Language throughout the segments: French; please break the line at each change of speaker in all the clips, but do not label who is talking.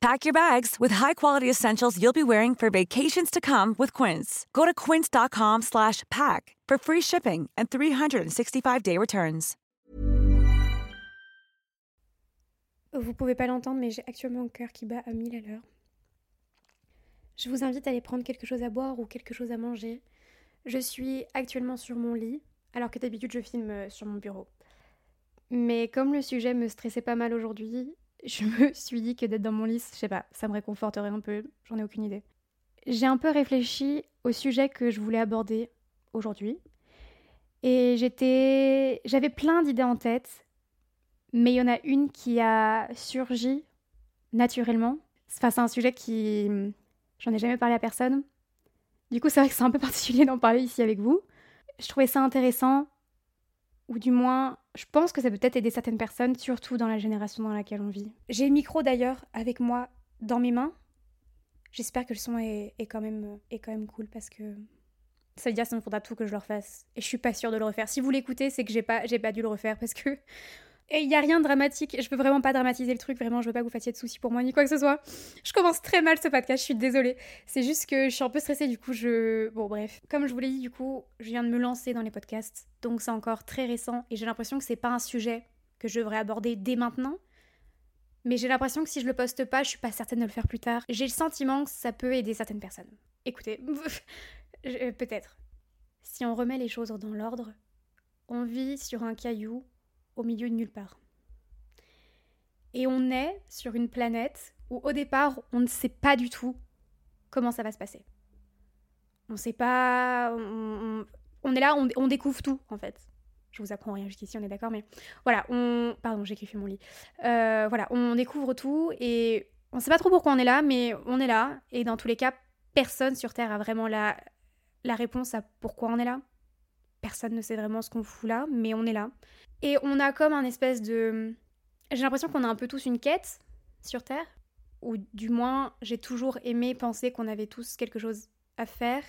Pack your bags with high-quality essentials you'll be wearing for vacations to come with Quince. Go to quince.com/pack for free shipping and 365-day returns.
Vous pouvez pas l'entendre, mais j'ai actuellement le cœur qui bat à 1000 à l'heure. Je vous invite à aller prendre quelque chose à boire ou quelque chose à manger. Je suis actuellement sur mon lit, alors que d'habitude je filme euh, sur mon bureau. Mais comme le sujet me stressait pas mal aujourd'hui, je me suis dit que d'être dans mon lit, je sais pas, ça me réconforterait un peu, j'en ai aucune idée. J'ai un peu réfléchi au sujet que je voulais aborder aujourd'hui. Et j'étais. J'avais plein d'idées en tête, mais il y en a une qui a surgi naturellement. Enfin, c'est un sujet qui. J'en ai jamais parlé à personne. Du coup, c'est vrai que c'est un peu particulier d'en parler ici avec vous. Je trouvais ça intéressant, ou du moins, je pense que ça peut peut-être aider certaines personnes, surtout dans la génération dans laquelle on vit. J'ai le micro d'ailleurs avec moi dans mes mains. J'espère que le son est, est quand même, cool parce que ça veut dire ça me faudra tout que je le refasse. Et je suis pas sûre de le refaire. Si vous l'écoutez, c'est que j'ai pas, j'ai pas dû le refaire parce que. Et il y a rien de dramatique. Je veux vraiment pas dramatiser le truc. Vraiment, je veux pas que vous fassiez de soucis pour moi ni quoi que ce soit. Je commence très mal ce podcast. Je suis désolée. C'est juste que je suis un peu stressée. Du coup, je. Bon, bref. Comme je vous l'ai dit, du coup, je viens de me lancer dans les podcasts. Donc, c'est encore très récent. Et j'ai l'impression que c'est pas un sujet que je devrais aborder dès maintenant. Mais j'ai l'impression que si je le poste pas, je suis pas certaine de le faire plus tard. J'ai le sentiment que ça peut aider certaines personnes. Écoutez, je- peut-être. Si on remet les choses dans l'ordre, on vit sur un caillou au milieu de nulle part. Et on est sur une planète où au départ, on ne sait pas du tout comment ça va se passer. On sait pas. On, est là, on, découvre tout en fait. Je vous apprends rien jusqu'ici, on est d'accord, mais voilà, on. Pardon, j'ai kiffé mon lit. Euh, voilà, on découvre tout et on sait pas trop pourquoi on est là, mais on est là. Et dans tous les cas, personne sur Terre a vraiment la réponse à pourquoi on est là. Personne ne sait vraiment ce qu'on fout là, mais on est là. Et on a comme un espèce de. J'ai l'impression qu'on a un peu tous une quête sur Terre, ou du moins j'ai toujours aimé penser qu'on avait tous quelque chose à faire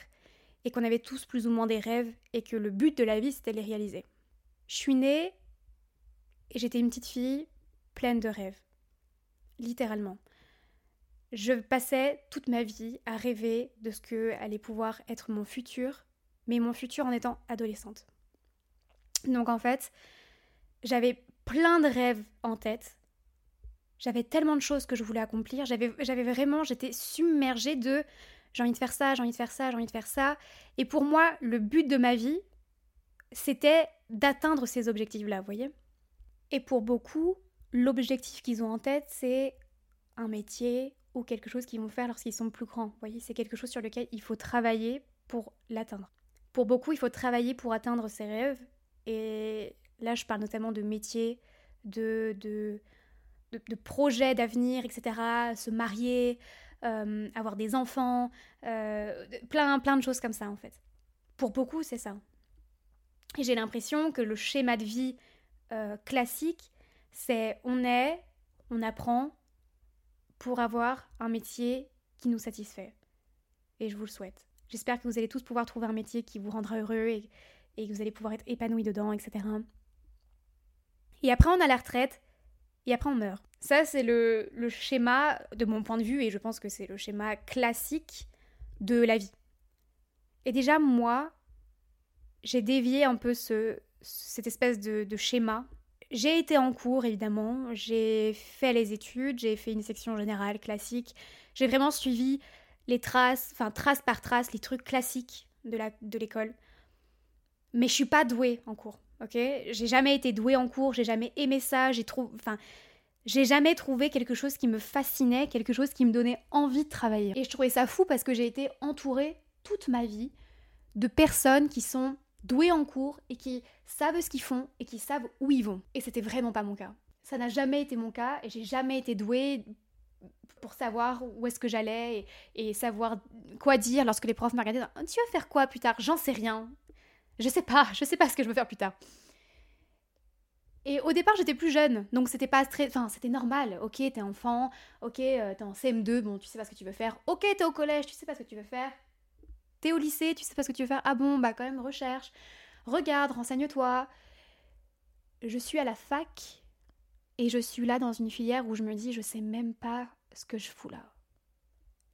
et qu'on avait tous plus ou moins des rêves et que le but de la vie c'était de les réaliser. Je suis née et j'étais une petite fille pleine de rêves, littéralement. Je passais toute ma vie à rêver de ce que allait pouvoir être mon futur, mais mon futur en étant adolescente. Donc en fait, j'avais plein de rêves en tête. J'avais tellement de choses que je voulais accomplir. J'avais, vraiment, j'étais submergée de j'ai envie de faire ça, j'ai envie de faire ça, j'ai envie de faire ça. Et pour moi, le but de ma vie, c'était d'atteindre ces objectifs-là, vous voyez? Et pour beaucoup, l'objectif qu'ils ont en tête, c'est un métier ou quelque chose qu'ils vont faire lorsqu'ils sont plus grands. Vous voyez, c'est quelque chose sur lequel il faut travailler pour l'atteindre. Pour beaucoup, il faut travailler pour atteindre ses rêves. Et là, je parle notamment de métiers, de, de, de, de projets d'avenir, etc. Se marier, euh, avoir des enfants, euh, plein, plein de choses comme ça, en fait. Pour beaucoup, c'est ça. Et j'ai l'impression que le schéma de vie euh, classique, c'est on est, on apprend pour avoir un métier qui nous satisfait. Et je vous le souhaite. J'espère que vous allez tous pouvoir trouver un métier qui vous rendra heureux et, que vous allez pouvoir être épanoui dedans, etc. Et après, on a la retraite, et après, on meurt. Ça, c'est le, schéma, de mon point de vue, et je pense que c'est le schéma classique de la vie. Et déjà, moi, j'ai dévié un peu ce, cette espèce de schéma. J'ai été en cours, évidemment, j'ai fait les études, j'ai fait une section générale classique, j'ai vraiment suivi les traces, enfin trace par trace, les trucs classiques de la de l'école. Mais je suis pas douée en cours, ok? J'ai jamais été douée en cours, j'ai jamais aimé ça, j'ai trouvé, enfin, j'ai jamais trouvé quelque chose qui me fascinait, quelque chose qui me donnait envie de travailler. Et je trouvais ça fou parce que j'ai été entourée toute ma vie de personnes qui sont douées en cours et qui savent ce qu'ils font et qui savent où ils vont. Et c'était vraiment pas mon cas. Ça n'a jamais été mon cas et j'ai jamais été douée pour savoir où est-ce que j'allais et, savoir quoi dire lorsque les profs me regardaient. Tu vas faire quoi plus tard? J'en sais rien. Je sais pas, je sais pas ce que je veux faire plus tard. Et au départ, j'étais plus jeune, donc c'était pas très. Enfin, c'était normal. Ok, t'es enfant, ok, euh, t'es en CM2, bon, tu sais pas ce que tu veux faire. Ok, t'es au collège, tu sais pas ce que tu veux faire. T'es au lycée, tu sais pas ce que tu veux faire. Ah bon, bah quand même, recherche. Regarde, renseigne-toi. Je suis à la fac et je suis là dans une filière où je me dis, je sais même pas ce que je fous là.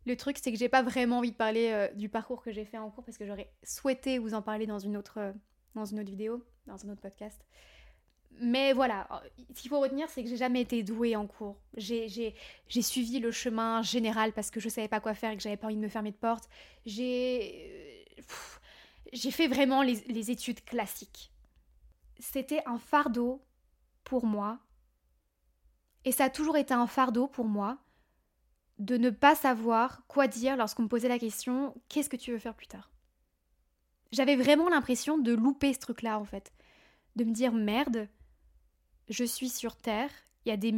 Le truc, c'est que j'ai pas vraiment envie de parler euh, du parcours que j'ai fait en cours parce que j'aurais souhaité vous en parler dans une autre, euh, dans une autre vidéo, dans un autre podcast. Mais voilà, ce qu'il faut retenir, c'est que j'ai jamais été douée en cours. J'ai suivi le chemin général parce que je savais pas quoi faire et que j'avais pas envie de me fermer de porte. J'ai fait vraiment les études classiques. C'était un fardeau pour moi. Et ça a toujours été un fardeau pour moi de ne pas savoir quoi dire lorsqu'on me posait la question qu'est-ce que tu veux faire plus tard? J'avais vraiment l'impression de louper ce truc-là en fait. De me dire merde, je suis sur Terre, il y a des...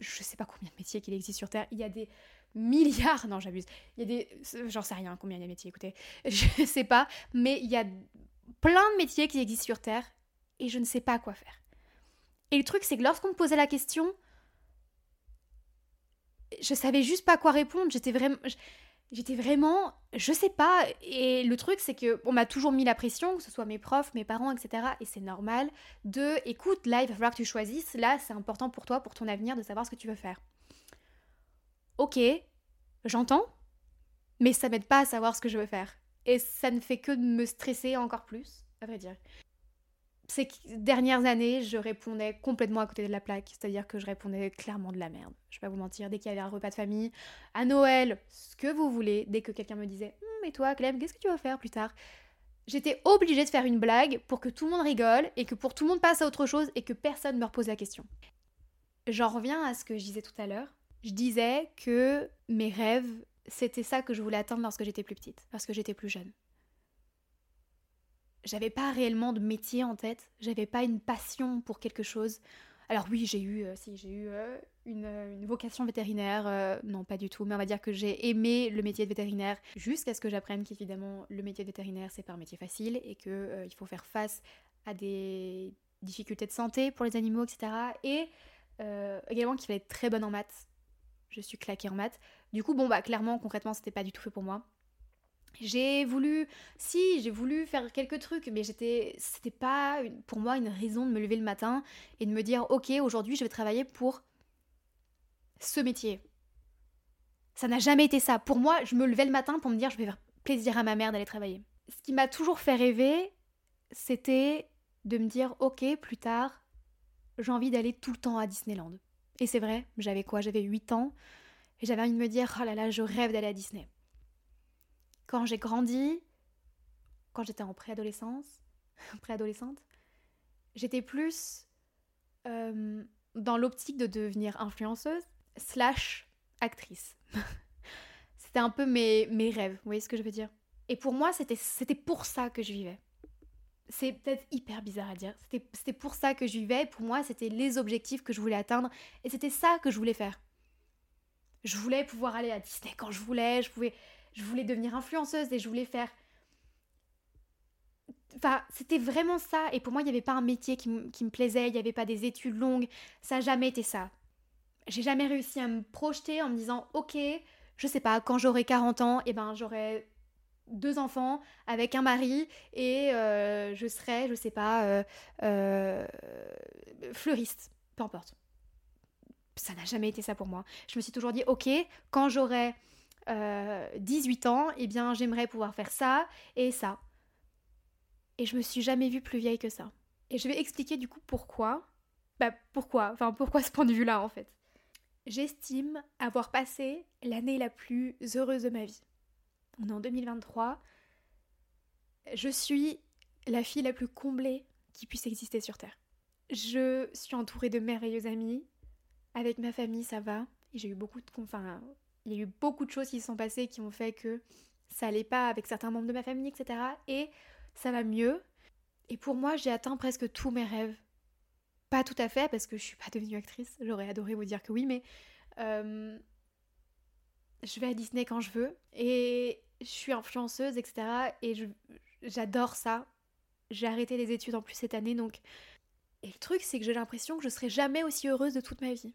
Je sais pas combien de métiers qu'il existe sur Terre, il y a des milliards, non j'abuse, il y a des... J'en sais rien combien il y a de métiers, écoutez, je sais pas, mais il y a plein de métiers qui existent sur Terre et je ne sais pas quoi faire. Et le truc c'est que lorsqu'on me posait la question, je savais juste pas quoi répondre, j'étais vraiment... J'étais vraiment, je sais pas, et le truc c'est que on m'a toujours mis la pression, que ce soit mes profs, mes parents, etc. Et c'est normal de, écoute, là il va falloir que tu choisisses, là c'est important pour toi, pour ton avenir, de savoir ce que tu veux faire. Ok, j'entends, mais ça m'aide pas à savoir ce que je veux faire. Et ça ne fait que me stresser encore plus, à vrai dire ces dernières années, je répondais complètement à côté de la plaque. C'est-à-dire que je répondais clairement de la merde. Je vais pas vous mentir. Dès qu'il y avait un repas de famille, à Noël, ce que vous voulez, dès que quelqu'un me disait hum, Et toi, Clem, qu'est-ce que tu vas faire plus tard? J'étais obligée de faire une blague pour que tout le monde rigole et que pour tout le monde passe à autre chose et que personne ne me repose la question. J'en reviens à ce que je disais tout à l'heure. Je disais que mes rêves, c'était ça que je voulais atteindre lorsque j'étais plus petite, lorsque j'étais plus jeune j'avais pas réellement de métier en tête, j'avais pas une passion pour quelque chose. Alors oui, j'ai eu, euh, si j'ai eu euh, une, euh, une, vocation vétérinaire, non pas du tout, mais on va dire que j'ai aimé le métier de vétérinaire jusqu'à ce que j'apprenne qu'évidemment le métier de vétérinaire c'est pas un métier facile et que il faut faire face à des difficultés de santé pour les animaux, etc. Et également qu'il fallait être très bonne en maths. Je suis claquée en maths. Du coup, bon bah clairement, concrètement, c'était pas du tout fait pour moi. J'ai voulu, si, j'ai voulu faire quelques trucs, mais j'étais, c'était pas pour moi une raison de me lever le matin et de me dire, ok, aujourd'hui je vais travailler pour ce métier. Ça n'a jamais été ça. Pour moi, je me levais le matin pour me dire, je vais faire plaisir à ma mère d'aller travailler. Ce qui m'a toujours fait rêver, c'était de me dire, ok, plus tard, j'ai envie d'aller tout le temps à Disneyland. Et c'est vrai, j'avais quoi? J'avais 8 ans, et j'avais envie de me dire, oh là là, je rêve d'aller à Disney. Quand j'ai grandi, quand j'étais en préadolescence, préadolescente, j'étais plus euh, dans l'optique de devenir influenceuse slash actrice. c'était un peu mes, mes rêves, vous voyez ce que je veux dire? Et pour moi, c'était pour ça que je vivais. C'est peut-être hyper bizarre à dire. C'était pour ça que je vivais. Pour moi, c'était les objectifs que je voulais atteindre. Et c'était ça que je voulais faire. Je voulais pouvoir aller à Disney quand je voulais. Je pouvais je voulais devenir influenceuse et je voulais faire... Enfin, c'était vraiment ça. Et pour moi, il n'y avait pas un métier qui, me plaisait, il n'y avait pas des études longues. Ça n'a jamais été ça. J'ai jamais réussi à me projeter en me disant, ok, je sais pas, quand j'aurai 40 ans, eh ben j'aurai deux enfants avec un mari et euh, je serais, je sais pas, euh, euh, fleuriste, peu importe. Ça n'a jamais été ça pour moi. Je me suis toujours dit, ok, quand j'aurai 18 ans, eh bien j'aimerais pouvoir faire ça et ça. Et je me suis jamais vue plus vieille que ça. Et je vais expliquer du coup pourquoi. Bah pourquoi Enfin pourquoi ce point de vue-là en fait. J'estime avoir passé l'année la plus heureuse de ma vie on est en 2023, je suis la fille la plus comblée qui puisse exister sur Terre. Je suis entourée de merveilleux amis. Avec ma famille, ça va. Et j'ai eu beaucoup de. Enfin, il y a eu beaucoup de choses qui se sont passées qui ont fait que ça allait pas avec certains membres de ma famille, etc. Et ça va mieux. Et pour moi, j'ai atteint presque tous mes rêves. Pas tout à fait, parce que je suis pas devenue actrice. J'aurais adoré vous dire que oui, mais. Euh, je vais à Disney quand je veux. Et je suis influenceuse, etc. Et j'adore ça. J'ai arrêté les études en plus cette année, donc. Et le truc, c'est que j'ai l'impression que je serai jamais aussi heureuse de toute ma vie.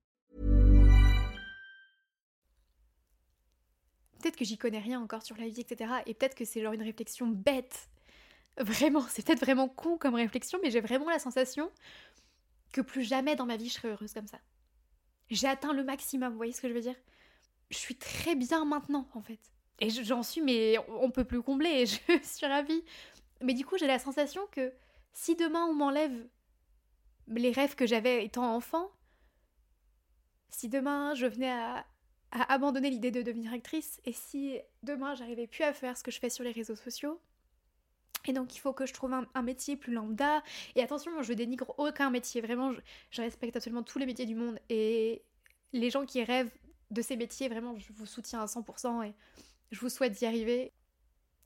Peut-être que j'y connais rien encore sur la vie, etc. Et peut-être que c'est genre une réflexion bête. Vraiment, c'est peut-être vraiment con comme réflexion, mais j'ai vraiment la sensation que plus jamais dans ma vie je serai heureuse comme ça. J'ai atteint le maximum, vous voyez ce que je veux dire? Je suis très bien maintenant, en fait. Et j'en suis, mais on peut plus combler, et je suis ravie. Mais du coup, j'ai la sensation que si demain on m'enlève les rêves que j'avais étant enfant, si demain je venais à, à abandonner l'idée de devenir actrice, et si demain j'arrivais plus à faire ce que je fais sur les réseaux sociaux, et donc il faut que je trouve un, métier plus lambda. Et attention, je dénigre aucun métier, vraiment, je, je respecte absolument tous les métiers du monde. Et les gens qui rêvent de ces métiers, vraiment, je vous soutiens à 100% et je vous souhaite d'y arriver.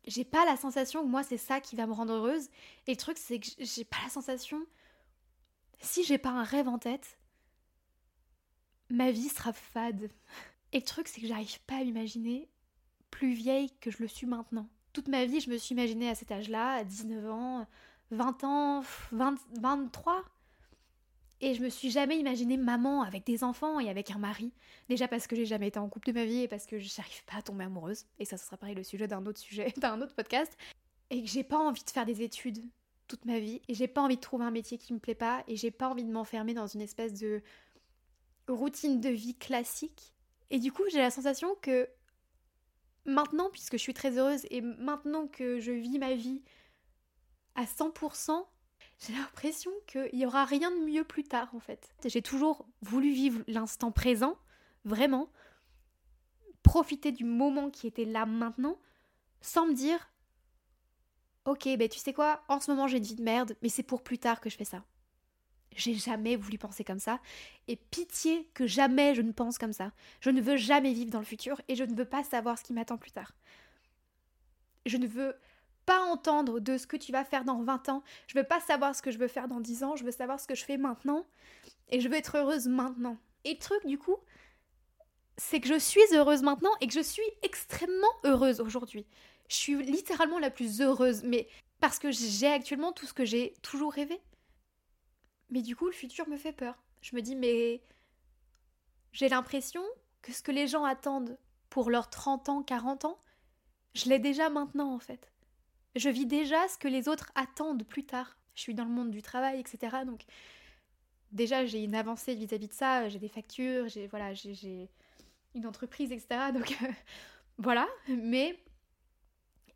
J'ai pas la sensation que moi c'est ça qui va me rendre heureuse. Et le truc c'est que j'ai pas la sensation, si j'ai pas un rêve en tête, ma vie sera fade. Et le truc c'est que j'arrive pas à m'imaginer plus vieille que je le suis maintenant. Toute ma vie, je me suis imaginée à cet âge-là, à 19 ans, 20 ans, 20, 23. Et je me suis jamais imaginée maman avec des enfants et avec un mari. Déjà parce que j'ai jamais été en couple de ma vie et parce que j'arrive pas à tomber amoureuse. Et ça, ce sera pareil le sujet d'un autre sujet, d'un autre podcast. Et que j'ai pas envie de faire des études toute ma vie. Et j'ai pas envie de trouver un métier qui me plaît pas. Et j'ai pas envie de m'enfermer dans une espèce de routine de vie classique. Et du coup, j'ai la sensation que maintenant, puisque je suis très heureuse et maintenant que je vis ma vie à 100%, j'ai l'impression qu'il n'y aura rien de mieux plus tard en fait. J'ai toujours voulu vivre l'instant présent, vraiment, profiter du moment qui était là maintenant, sans me dire, ok, ben tu sais quoi, en ce moment j'ai une vie de merde, mais c'est pour plus tard que je fais ça. J'ai jamais voulu penser comme ça. Et pitié que jamais je ne pense comme ça. Je ne veux jamais vivre dans le futur et je ne veux pas savoir ce qui m'attend plus tard. Je ne veux pas entendre de ce que tu vas faire dans 20 ans. Je veux pas savoir ce que je veux faire dans 10 ans. Je veux savoir ce que je fais maintenant. Et je veux être heureuse maintenant. Et le truc, du coup, c'est que je suis heureuse maintenant et que je suis extrêmement heureuse aujourd'hui. Je suis littéralement la plus heureuse, mais parce que j'ai actuellement tout ce que j'ai toujours rêvé. Mais du coup, le futur me fait peur. Je me dis, mais j'ai l'impression que ce que les gens attendent pour leurs 30 ans, 40 ans, je l'ai déjà maintenant en fait. Je vis déjà ce que les autres attendent plus tard. Je suis dans le monde du travail, etc. Donc déjà, j'ai une avancée vis-à-vis de ça. J'ai des factures, j'ai une entreprise, etc. Donc voilà, mais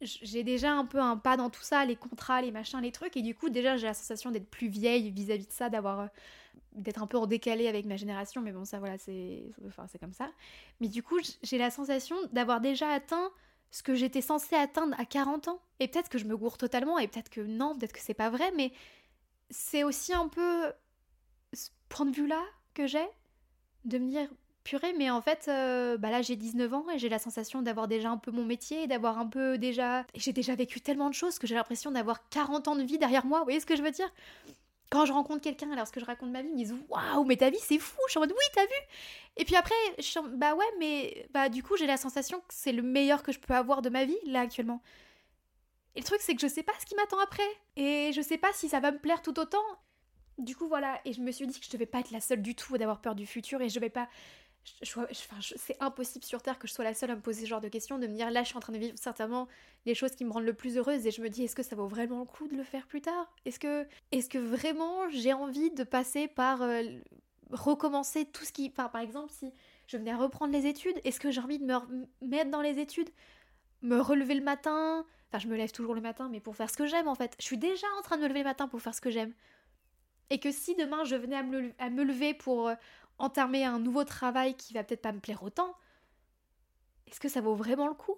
j'ai déjà un peu un pas dans tout ça, les contrats, les machins, les trucs, et du coup déjà j'ai la sensation d'être plus vieille vis-à-vis de ça, d'avoir euh, d'être un peu en décalé avec ma génération, mais bon ça voilà c'est c'est comme ça. Mais du coup j'ai la sensation d'avoir déjà atteint ce que j'étais censée atteindre à 40 ans. Et peut-être que je me gourre totalement, et peut-être que non, peut-être que c'est pas vrai, mais c'est aussi un peu ce point de vue-là que j'ai, de me dire, mais en fait, euh, bah là j'ai 19 ans et j'ai la sensation d'avoir déjà un peu mon métier, d'avoir un peu déjà... J'ai déjà vécu tellement de choses que j'ai l'impression d'avoir 40 ans de vie derrière moi, vous voyez ce que je veux dire? Quand je rencontre quelqu'un, alors que je raconte ma vie, ils me disent Waouh, mais ta vie c'est fou Je suis en mode Oui, t'as vu Et puis après, bah ouais, mais bah du coup, j'ai la sensation que c'est le meilleur que je peux avoir de ma vie là actuellement. Et le truc, c'est que je sais pas ce qui m'attend après. Et je sais pas si ça va me plaire tout autant. Du coup, voilà. Et je me suis dit que je devais pas être la seule du tout d'avoir peur du futur et je vais pas c'est impossible sur Terre que je sois la seule à me poser ce genre de questions, de me dire là je suis en train de vivre certainement les choses qui me rendent le plus heureuse et je me dis est-ce que ça vaut vraiment le coup de le faire plus tard? Est-ce que, est que vraiment j'ai envie de passer par euh, recommencer tout ce qui... Enfin par exemple si je venais à reprendre les études, est-ce que j'ai envie de me mettre dans les études? Me relever le matin? Enfin je me lève toujours le matin mais pour faire ce que j'aime en fait. Je suis déjà en train de me lever le matin pour faire ce que j'aime. Et que si demain je venais à me, à me lever pour euh, entamer un nouveau travail qui va peut-être pas me plaire autant, est-ce que ça vaut vraiment le coup?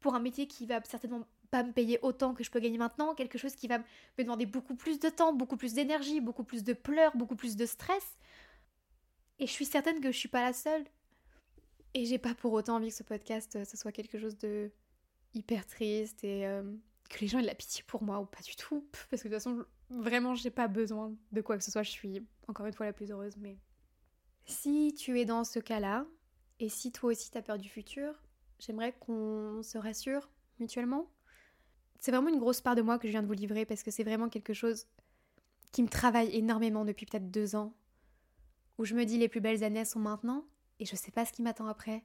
Pour un métier qui va certainement pas me payer autant que je peux gagner maintenant, quelque chose qui va me demander beaucoup plus de temps, beaucoup plus d'énergie, beaucoup plus de pleurs, beaucoup plus de stress. Et je suis certaine que je suis pas la seule. Et j'ai pas pour autant envie que ce podcast euh, ce soit quelque chose de hyper triste et euh, que les gens aient de la pitié pour moi ou pas du tout. Parce que de toute façon, vraiment, j'ai pas besoin de quoi que ce soit. Je suis encore une fois la plus heureuse, mais si tu es dans ce cas-là, et si toi aussi tu as peur du futur, j'aimerais qu'on se rassure mutuellement. C'est vraiment une grosse part de moi que je viens de vous livrer parce que c'est vraiment quelque chose qui me travaille énormément depuis peut-être deux ans. Où je me dis les plus belles années sont maintenant et je sais pas ce qui m'attend après.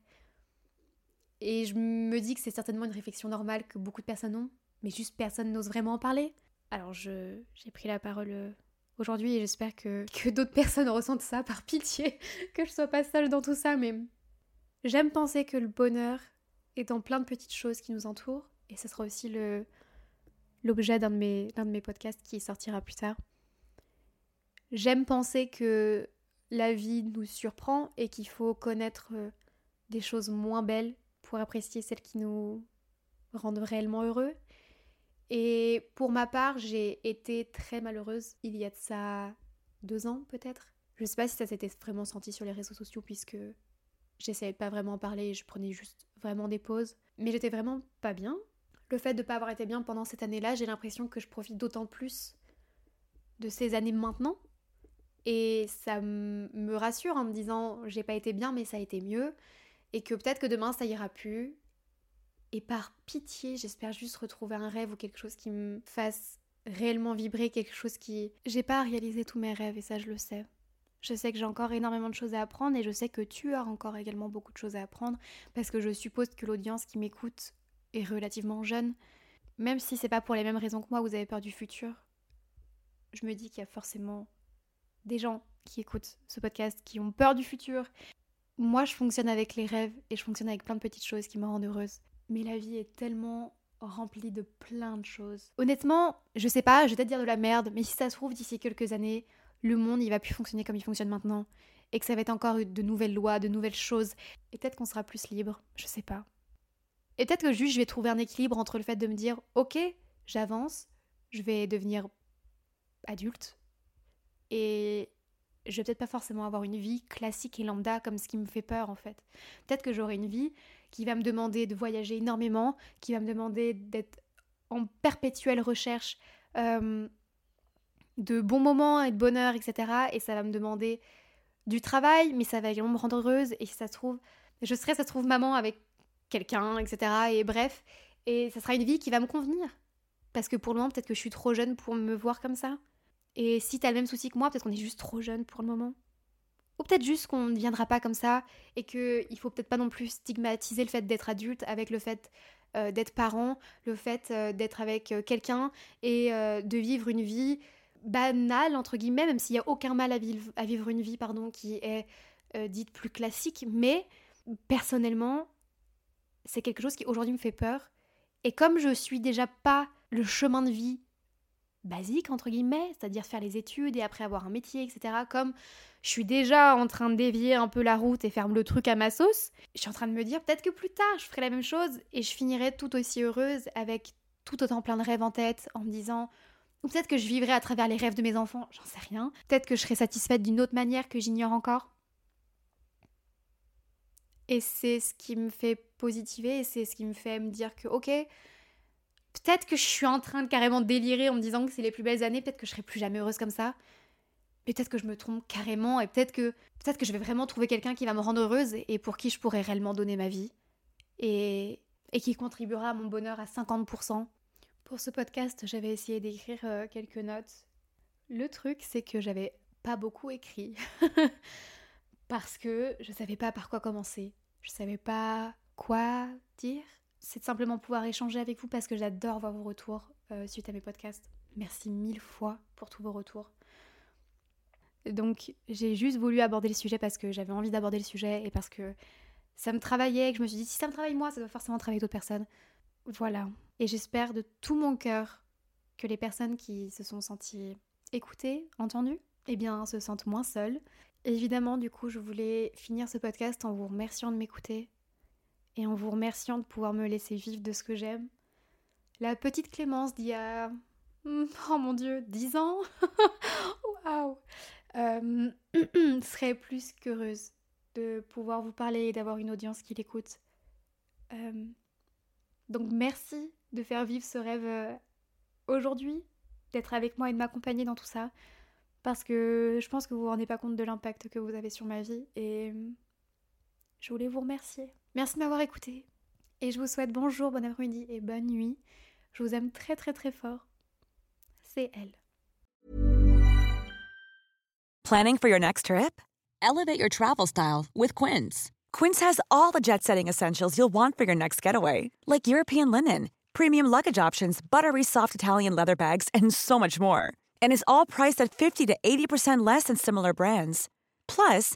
Et je me dis que c'est certainement une réflexion normale que beaucoup de personnes ont, mais juste personne n'ose vraiment en parler. Alors j'ai pris la parole euh, aujourd'hui j'espère que, d'autres personnes ressentent ça par pitié, que je sois pas seule dans tout ça, mais j'aime penser que le bonheur est dans plein de petites choses qui nous entourent et ce sera aussi l'objet d'un de, mes, de mes podcasts qui sortira plus tard. J'aime penser que la vie nous surprend et qu'il faut connaître euh, des choses moins belles pour apprécier celles qui nous rendent réellement heureux et pour ma part, j'ai été très malheureuse il y a de ça deux ans peut-être. Je sais pas si ça s'était vraiment senti sur les réseaux sociaux puisque j'essayais pas vraiment en parler je prenais juste vraiment des pauses. Mais j'étais vraiment pas bien. Le fait de pas avoir été bien pendant cette année-là, j'ai l'impression que je profite d'autant plus de ces années maintenant. Et ça me rassure en me disant j'ai pas été bien mais ça a été mieux. Et que peut-être que demain ça ira plus et par pitié, j'espère juste retrouver un rêve ou quelque chose qui me fasse réellement vibrer, quelque chose qui... J'ai pas réalisé tous mes rêves et ça je le sais. Je sais que j'ai encore énormément de choses à apprendre et je sais que tu as encore également beaucoup de choses à apprendre parce que je suppose que l'audience qui m'écoute est relativement jeune. Même si c'est pas pour les mêmes raisons que moi, vous avez peur du futur. Je me dis qu'il y a forcément des gens qui écoutent ce podcast qui ont peur du futur. Moi, je fonctionne avec les rêves et je fonctionne avec plein de petites choses qui me rendent heureuse mais la vie est tellement remplie de plein de choses. Honnêtement, je sais pas, je vais peut-être dire de la merde, mais si ça se trouve d'ici quelques années, le monde il va plus fonctionner comme il fonctionne maintenant et que ça va être encore de nouvelles lois, de nouvelles choses et peut-être qu'on sera plus libre, je sais pas. Et peut-être que juste je vais trouver un équilibre entre le fait de me dire OK, j'avance, je vais devenir adulte et je vais peut-être pas forcément avoir une vie classique et lambda comme ce qui me fait peur en fait. Peut-être que j'aurai une vie qui va me demander de voyager énormément, qui va me demander d'être en perpétuelle recherche euh, de bons moments et de bonheur, etc. Et ça va me demander du travail, mais ça va également me rendre heureuse. Et si ça se trouve, je serai, ça trouve, maman avec quelqu'un, etc. Et bref, et ça sera une vie qui va me convenir. Parce que pour le moment, peut-être que je suis trop jeune pour me voir comme ça. Et si t'as le même souci que moi, peut-être qu'on est juste trop jeune pour le moment. Ou peut-être juste qu'on ne viendra pas comme ça et qu'il faut peut-être pas non plus stigmatiser le fait d'être adulte avec le fait euh, d'être parent, le fait euh, d'être avec euh, quelqu'un et de vivre une vie banale, entre guillemets, même s'il n'y a aucun mal à vivre, à vivre, une vie pardon, qui est dite plus classique. Mais Personnellement, c'est quelque chose qui aujourd'hui me fait peur. Et comme je suis déjà pas le chemin de vie basique, entre guillemets, c'est-à-dire faire les études et après avoir un métier, etc., comme je suis déjà en train de dévier un peu la route et faire le truc à ma sauce, je suis en train de me dire peut-être que plus tard je ferai la même chose et je finirai tout aussi heureuse avec tout autant plein de rêves en tête en me disant ou peut-être que je vivrai à travers les rêves de mes enfants, j'en sais rien. Peut-être que je serai satisfaite d'une autre manière que j'ignore encore. Et c'est ce qui me fait positiver et c'est ce qui me fait me dire que, ok, peut-être que je suis en train de carrément délirer en me disant que c'est les plus belles années, peut-être que je serai plus jamais heureuse comme ça. Mais peut-être que je me trompe carrément et peut-être que, peut-être que je vais vraiment trouver quelqu'un qui va me rendre heureuse et pour qui je pourrais réellement donner ma vie. Et, et qui contribuera à mon bonheur à 50%. Pour ce podcast, j'avais essayé d'écrire euh, quelques notes. Le truc, c'est que j'avais pas beaucoup écrit. parce que je savais pas par quoi commencer. Je savais pas quoi dire. C'est simplement pouvoir échanger avec vous parce que j'adore voir vos retours euh, suite à mes podcasts. Merci mille fois pour tous vos retours. Donc j'ai juste voulu aborder le sujet parce que j'avais envie d'aborder le sujet et parce que ça me travaillait et que je me suis dit si ça me travaille moi, ça doit forcément travailler d'autres personnes. Voilà. Et j'espère de tout mon cœur que les personnes qui se sont senties écoutées, entendues, eh bien, se sentent moins seules. Évidemment, du coup, je voulais finir ce podcast en vous remerciant de m'écouter et en vous remerciant de pouvoir me laisser vivre de ce que j'aime. La petite Clémence d'il y a... Oh mon dieu, 10 ans Waouh euh, serait plus qu'heureuse de pouvoir vous parler et d'avoir une audience qui l'écoute. Euh, donc merci de faire vivre ce rêve euh, aujourd'hui, d'être avec moi et de m'accompagner dans tout ça, parce que je pense que vous vous rendez pas compte de l'impact que vous avez sur ma vie et je voulais vous remercier. Merci de m'avoir écouté et je vous souhaite bonjour, bon après-midi et bonne nuit. Je vous aime très très très fort. C'est elle.
Planning for your next trip?
Elevate your travel style with Quince.
Quince has all the jet setting essentials you'll want for your next getaway, like European linen, premium luggage options, buttery soft Italian leather bags, and so much more. And is all priced at 50 to 80% less than similar brands. Plus,